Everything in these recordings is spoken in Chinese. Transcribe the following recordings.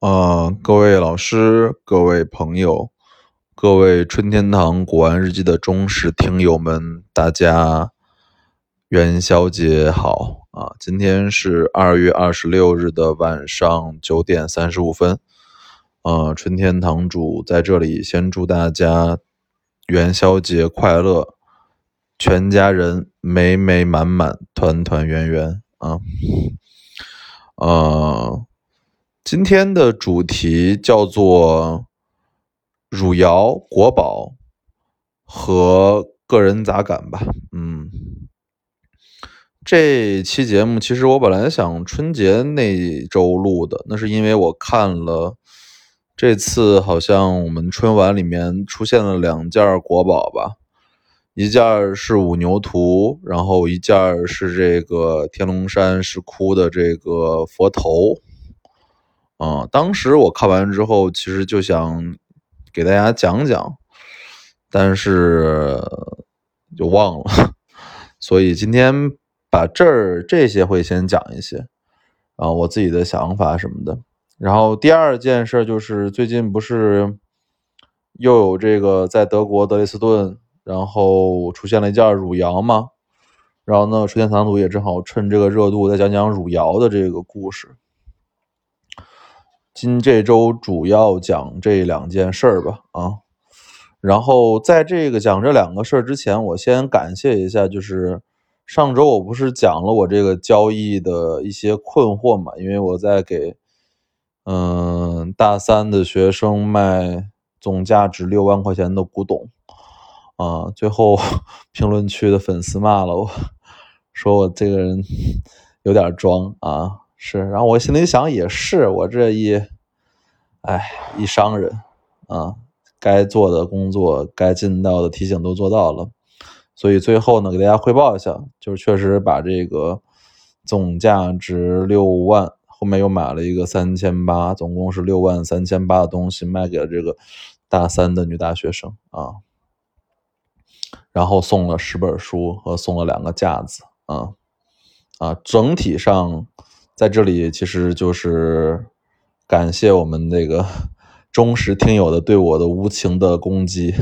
啊，各位老师、各位朋友、各位春天堂古玩日记的忠实听友们，大家元宵节好啊！今天是二月二十六日的晚上九点三十五分，啊，春天堂主在这里先祝大家元宵节快乐，全家人美美满满、团团圆圆啊！啊。今天的主题叫做汝窑国宝和个人杂感吧。嗯，这期节目其实我本来想春节那周录的，那是因为我看了这次好像我们春晚里面出现了两件国宝吧，一件是五牛图，然后一件是这个天龙山石窟的这个佛头。啊，当时我看完之后，其实就想给大家讲讲，但是就忘了，所以今天把这儿这些会先讲一些，啊，我自己的想法什么的。然后第二件事就是最近不是又有这个在德国德累斯顿，然后出现了一件汝窑嘛，然后呢，春天藏主也正好趁这个热度再讲讲汝窑的这个故事。今这周主要讲这两件事儿吧，啊，然后在这个讲这两个事儿之前，我先感谢一下，就是上周我不是讲了我这个交易的一些困惑嘛，因为我在给嗯大三的学生卖总价值六万块钱的古董，啊，最后 评论区的粉丝骂了我，说我这个人有点装啊。是，然后我心里想也是，我这一，哎，一商人啊，该做的工作、该尽到的提醒都做到了，所以最后呢，给大家汇报一下，就是确实把这个总价值六万，后面又买了一个三千八，总共是六万三千八的东西卖给了这个大三的女大学生啊，然后送了十本书和送了两个架子啊啊，整体上。在这里，其实就是感谢我们那个 忠实听友的对我的无情的攻击，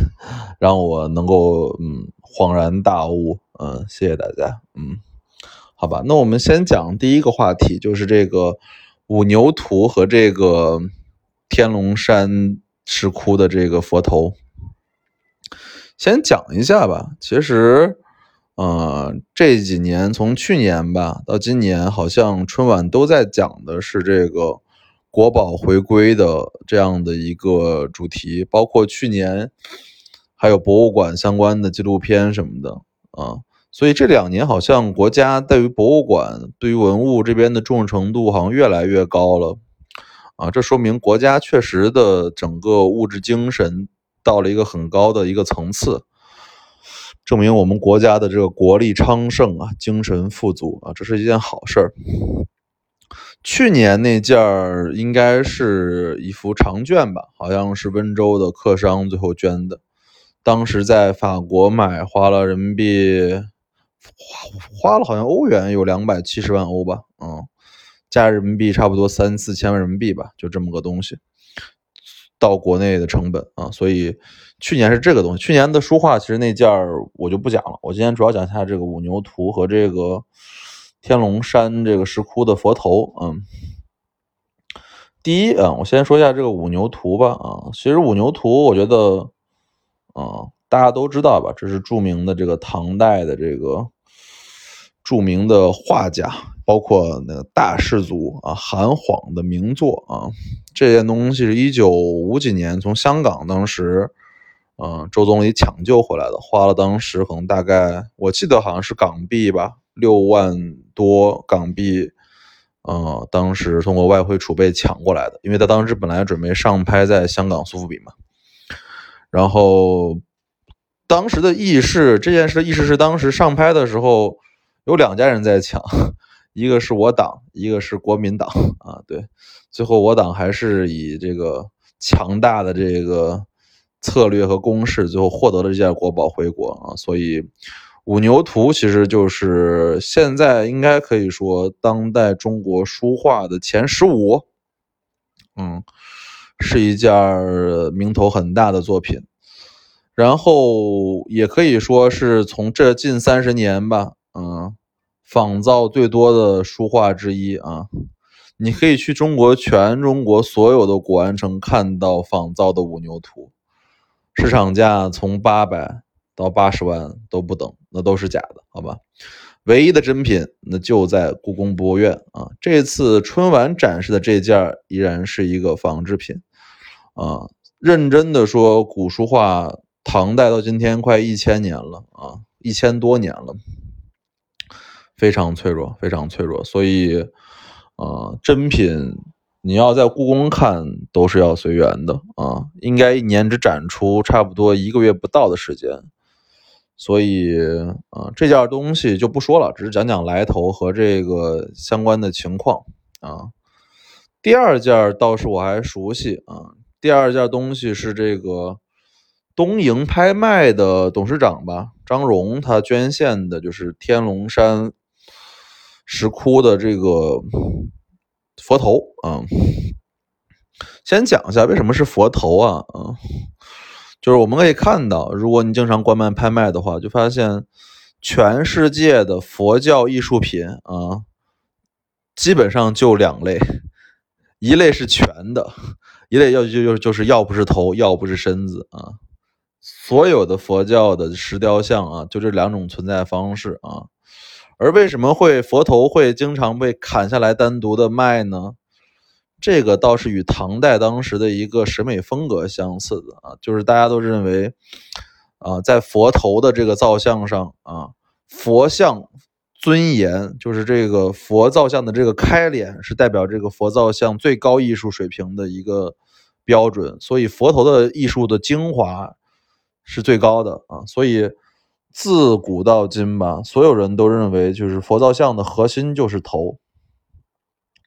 让我能够嗯恍然大悟，嗯，谢谢大家，嗯，好吧，那我们先讲第一个话题，就是这个五牛图和这个天龙山石窟的这个佛头，先讲一下吧，其实。呃，这几年从去年吧到今年，好像春晚都在讲的是这个国宝回归的这样的一个主题，包括去年还有博物馆相关的纪录片什么的啊。所以这两年好像国家对于博物馆、对于文物这边的重视程度好像越来越高了啊。这说明国家确实的整个物质精神到了一个很高的一个层次。证明我们国家的这个国力昌盛啊，精神富足啊，这是一件好事儿。去年那件儿应该是一幅长卷吧，好像是温州的客商最后捐的，当时在法国买花了人民币，花花了好像欧元有两百七十万欧吧，嗯，加人民币差不多三四千万人民币吧，就这么个东西，到国内的成本啊，所以。去年是这个东西，去年的书画其实那件儿我就不讲了。我今天主要讲一下这个五牛图和这个天龙山这个石窟的佛头。嗯，第一，啊，我先说一下这个五牛图吧。啊，其实五牛图我觉得，啊，大家都知道吧，这是著名的这个唐代的这个著名的画家，包括那个大氏族啊韩晃的名作啊。这件东西是一九五几年从香港当时。嗯，周总理抢救回来的，花了当时可能大概，我记得好像是港币吧，六万多港币。嗯，当时通过外汇储备抢过来的，因为他当时本来准备上拍在香港苏富比嘛。然后当时的意识，这件事的意识是当时上拍的时候有两家人在抢，一个是我党，一个是国民党啊。对，最后我党还是以这个强大的这个。策略和攻势，最后获得了这件国宝回国啊！所以五牛图其实就是现在应该可以说当代中国书画的前十五嗯，是一件名头很大的作品。然后也可以说是从这近三十年吧，嗯，仿造最多的书画之一啊。你可以去中国全中国所有的古玩城看到仿造的五牛图，市场价从八百到八十万都不等，那都是假的，好吧？唯一的真品那就在故宫博物院啊。这次春晚展示的这件依然是一个仿制品啊。认真的说，古书画。唐代到今天快一千年了啊，一千多年了，非常脆弱，非常脆弱。所以，啊，真品你要在故宫看都是要随缘的啊，应该一年只展出差不多一个月不到的时间。所以，啊，这件东西就不说了，只是讲讲来头和这个相关的情况啊。第二件倒是我还熟悉啊，第二件东西是这个。东营拍卖的董事长吧，张荣，他捐献的就是天龙山石窟的这个佛头啊。先讲一下为什么是佛头啊？啊，就是我们可以看到，如果你经常观看拍卖的话，就发现全世界的佛教艺术品啊，基本上就两类，一类是全的，一类要就就就是要不是头，要不是身子啊。所有的佛教的石雕像啊，就这两种存在方式啊。而为什么会佛头会经常被砍下来单独的卖呢？这个倒是与唐代当时的一个审美风格相似的啊，就是大家都认为啊，在佛头的这个造像上啊，佛像尊严，就是这个佛造像的这个开脸是代表这个佛造像最高艺术水平的一个标准，所以佛头的艺术的精华。是最高的啊，所以自古到今吧，所有人都认为就是佛造像的核心就是头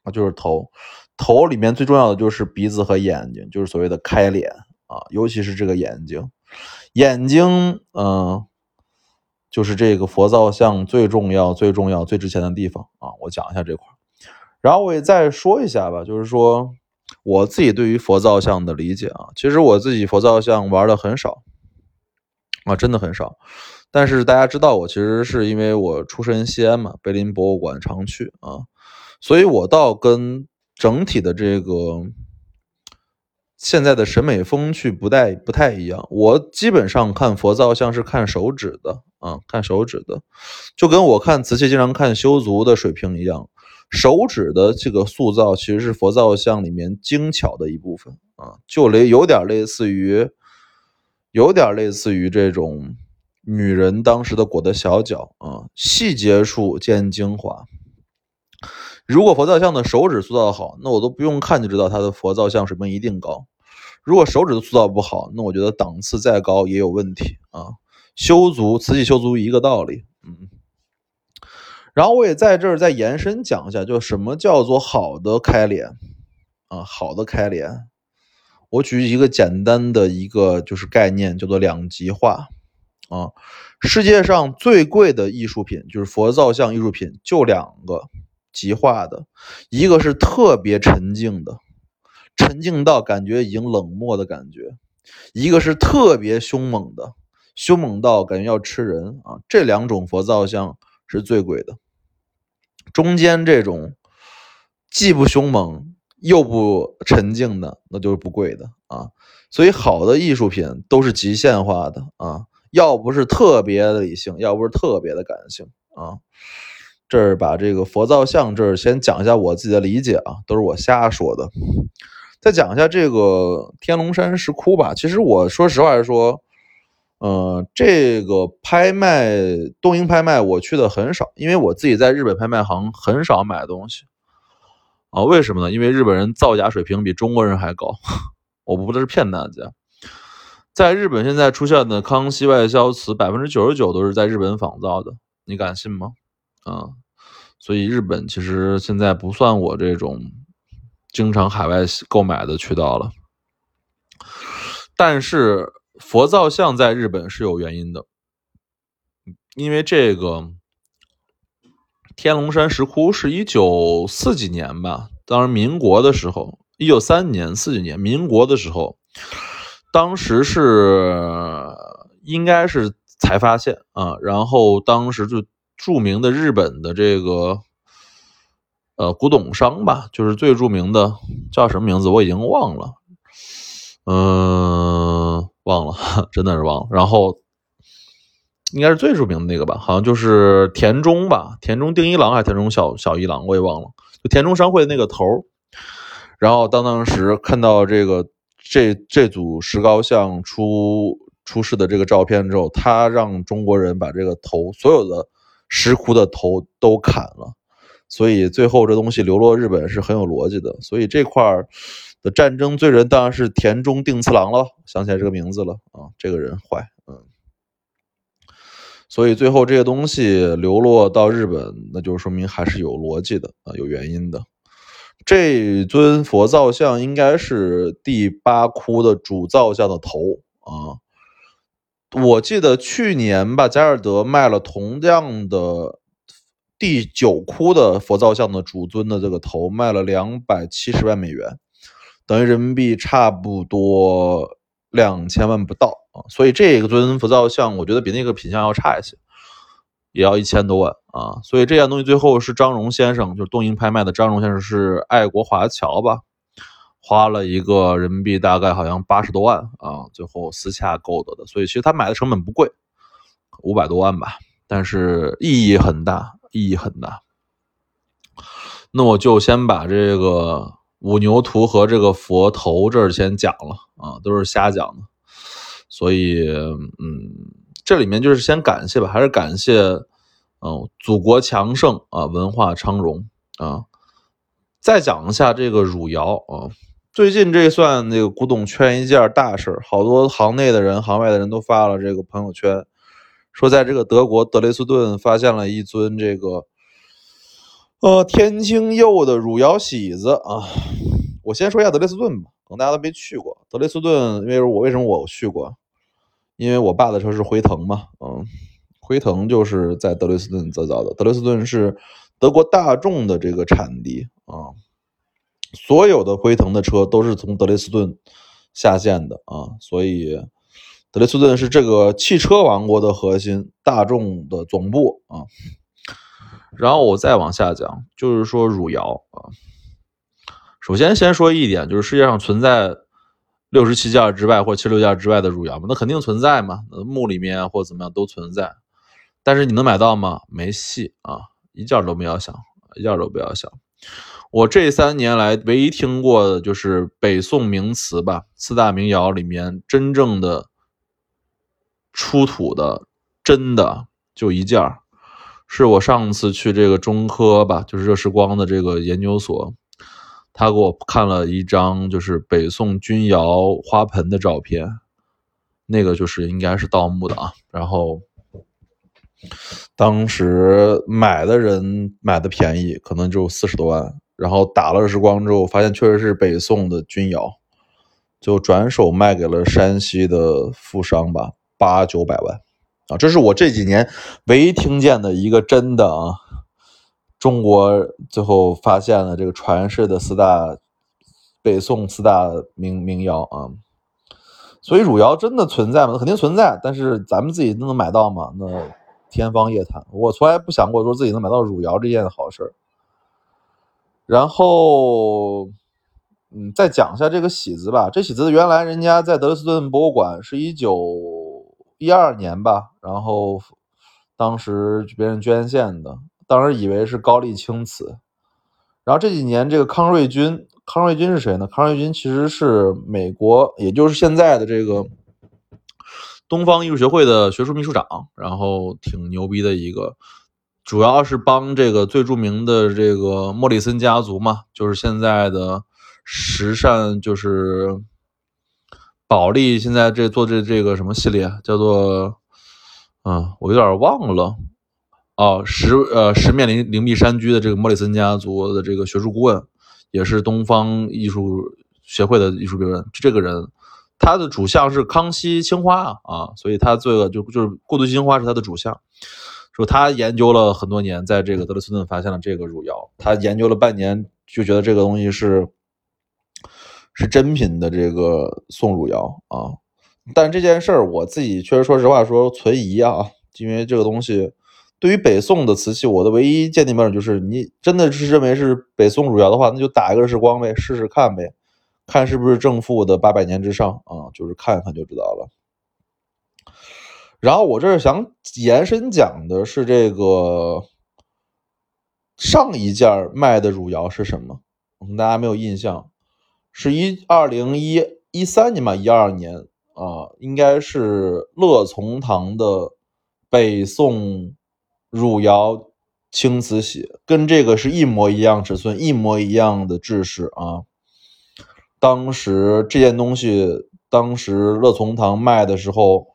啊，就是头，头里面最重要的就是鼻子和眼睛，就是所谓的开脸啊，尤其是这个眼睛，眼睛嗯，就是这个佛造像最重要、最重要、最值钱的地方啊。我讲一下这块，然后我也再说一下吧，就是说我自己对于佛造像的理解啊，其实我自己佛造像玩的很少。啊，真的很少，但是大家知道我其实是因为我出身西安嘛，碑林博物馆常去啊，所以我倒跟整体的这个现在的审美风趣不太不太一样。我基本上看佛造像是看手指的啊，看手指的，就跟我看瓷器经常看修足的水平一样，手指的这个塑造其实是佛造像里面精巧的一部分啊，就类有点类似于。有点类似于这种女人当时的裹的小脚啊，细节处见精华。如果佛造像的手指塑造好，那我都不用看就知道它的佛造像水平一定高。如果手指的塑造不好，那我觉得档次再高也有问题啊。修足，瓷器修足一个道理。嗯。然后我也在这儿再延伸讲一下，就什么叫做好的开脸啊？好的开脸。我举一个简单的一个就是概念，叫做两极化啊。世界上最贵的艺术品就是佛造像艺术品，就两个极化的，一个是特别沉静的，沉静到感觉已经冷漠的感觉；一个是特别凶猛的，凶猛到感觉要吃人啊。这两种佛造像是最贵的，中间这种既不凶猛。又不沉静的，那就是不贵的啊。所以好的艺术品都是极限化的啊，要不是特别的理性，要不是特别的感性啊。这儿把这个佛造像这儿先讲一下我自己的理解啊，都是我瞎说的。再讲一下这个天龙山石窟吧。其实我说实话来说，嗯，这个拍卖东瀛拍卖我去的很少，因为我自己在日本拍卖行很少买东西。啊，为什么呢？因为日本人造假水平比中国人还高。我不是骗大家，在日本现在出现的康熙外销瓷，百分之九十九都是在日本仿造的，你敢信吗？啊，所以日本其实现在不算我这种经常海外购买的渠道了。但是佛造像在日本是有原因的，因为这个。天龙山石窟是一九四几年吧，当时民国的时候，一九三年、四几年，民国的时候，当时是应该是才发现啊，然后当时就著名的日本的这个呃古董商吧，就是最著名的叫什么名字我已经忘了，嗯，忘了，真的是忘了。然后应该是最著名的那个吧，好像就是田中吧，田中定一郎还是田中小小一郎，我也忘了，就田中商会那个头。然后当当时看到这个这这组石膏像出出世的这个照片之后，他让中国人把这个头所有的石窟的头都砍了，所以最后这东西流落日本是很有逻辑的。所以这块的战争罪人当然是田中定次郎了，想起来这个名字了啊，这个人坏，嗯。所以最后这些东西流落到日本，那就说明还是有逻辑的啊，有原因的。这尊佛造像应该是第八窟的主造像的头啊。我记得去年吧，加尔德卖了同样的第九窟的佛造像的主尊的这个头，卖了两百七十万美元，等于人民币差不多两千万不到啊。所以这个尊佛造像，我觉得比那个品相要差一些。也要一千多万啊！所以这件东西最后是张荣先生，就是东瀛拍卖的张荣先生是爱国华侨吧，花了一个人民币大概好像八十多万啊，最后私下购得的。所以其实他买的成本不贵，五百多万吧，但是意义很大，意义很大。那我就先把这个五牛图和这个佛头这儿先讲了啊，都是瞎讲的。所以，嗯。这里面就是先感谢吧，还是感谢，嗯，祖国强盛啊，文化昌荣啊。再讲一下这个汝窑啊，最近这算那个古董圈一件大事好多行内的人、行外的人都发了这个朋友圈，说在这个德国德累斯顿发现了一尊这个，呃，天青釉的汝窑喜子啊。我先说一下德累斯顿吧，可能大家都没去过德累斯顿，因为我为什么我去过？因为我爸的车是辉腾嘛，嗯，辉腾就是在德累斯顿制造的，德累斯顿是德国大众的这个产地啊，所有的辉腾的车都是从德累斯顿下线的啊，所以德累斯顿是这个汽车王国的核心，大众的总部啊。然后我再往下讲，就是说汝窑啊，首先先说一点，就是世界上存在。六十七件之外，或七十六件之外的汝窑吗？那肯定存在嘛，墓里面或怎么样都存在。但是你能买到吗？没戏啊，一件都不要想，一件都不要想。我这三年来唯一听过的就是北宋名瓷吧，四大名窑里面真正的出土的真的就一件，是我上次去这个中科吧，就是热时光的这个研究所。他给我看了一张就是北宋钧窑花盆的照片，那个就是应该是盗墓的啊。然后当时买的人买的便宜，可能就四十多万。然后打了时光之后，发现确实是北宋的钧窑，就转手卖给了山西的富商吧，八九百万啊。这是我这几年唯一听见的一个真的啊。中国最后发现了这个传世的四大北宋四大名名窑啊，所以汝窑真的存在吗？肯定存在，但是咱们自己都能买到吗？那天方夜谭。我从来不想过说自己能买到汝窑这件好事然后，嗯，再讲一下这个喜子吧。这喜子原来人家在德累斯顿博物馆是一九一二年吧，然后当时别人捐献的。当时以为是高丽青瓷，然后这几年这个康瑞军，康瑞军是谁呢？康瑞军其实是美国，也就是现在的这个东方艺术学会的学术秘书长，然后挺牛逼的一个，主要是帮这个最著名的这个莫里森家族嘛，就是现在的时尚，就是保利现在这做这这个什么系列叫做，嗯，我有点忘了。哦，十呃十面灵灵璧山居的这个莫里森家族的这个学术顾问，也是东方艺术协会的艺术顾问。这个人，他的主项是康熙青花啊啊，所以他这个就就是过渡青花是他的主项。说他研究了很多年，在这个德累斯顿发现了这个汝窑，他研究了半年就觉得这个东西是是真品的这个宋汝窑啊。但这件事儿我自己确实说实话说存疑啊，因为这个东西对于北宋的瓷器，我的唯一鉴定标准就是你真的是认为是北宋汝窑的话，那就打一个日光呗，试试看呗，看是不是正负的八百年之上啊，就是看一看就知道了。然后我这是想延伸讲的是这个上一件卖的汝窑是什么？大家没有印象，是一二零一一三年吧，一二年啊，应该是乐从堂的北宋汝窑青瓷洗，跟这个是一模一样尺寸，一模一样的制式啊。当时这件东西，当时乐从堂卖的时候。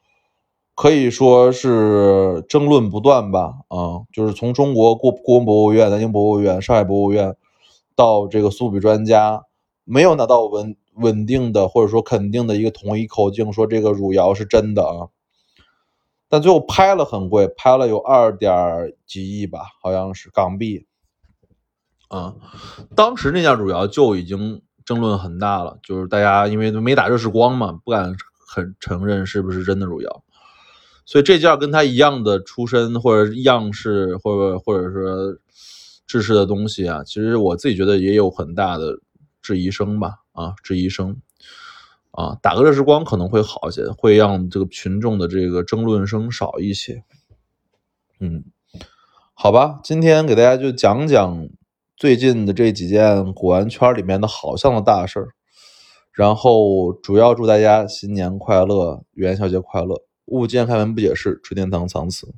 可以说是争论不断吧，啊，就是从中国故故宫博物院、南京博物院、上海博物院到这个苏比专家，没有拿到稳稳定的或者说肯定的一个统一口径，说这个汝窑是真的啊。但最后拍了很贵，拍了有二点几亿吧，好像是港币。啊，当时那件汝窑就已经争论很大了，就是大家因为没打热式光嘛，不敢很承认是不是真的汝窑。所以这件跟他一样的出身或者样式，或者或者说制式的东西啊，其实我自己觉得也有很大的质疑声吧，啊，质疑声，啊，打个热式光可能会好一些，会让这个群众的这个争论声少一些。嗯，好吧，今天给大家就讲讲最近的这几件古玩圈里面的好像的大事儿，然后主要祝大家新年快乐，元宵节快乐。物见开门不解释，吹天堂藏词。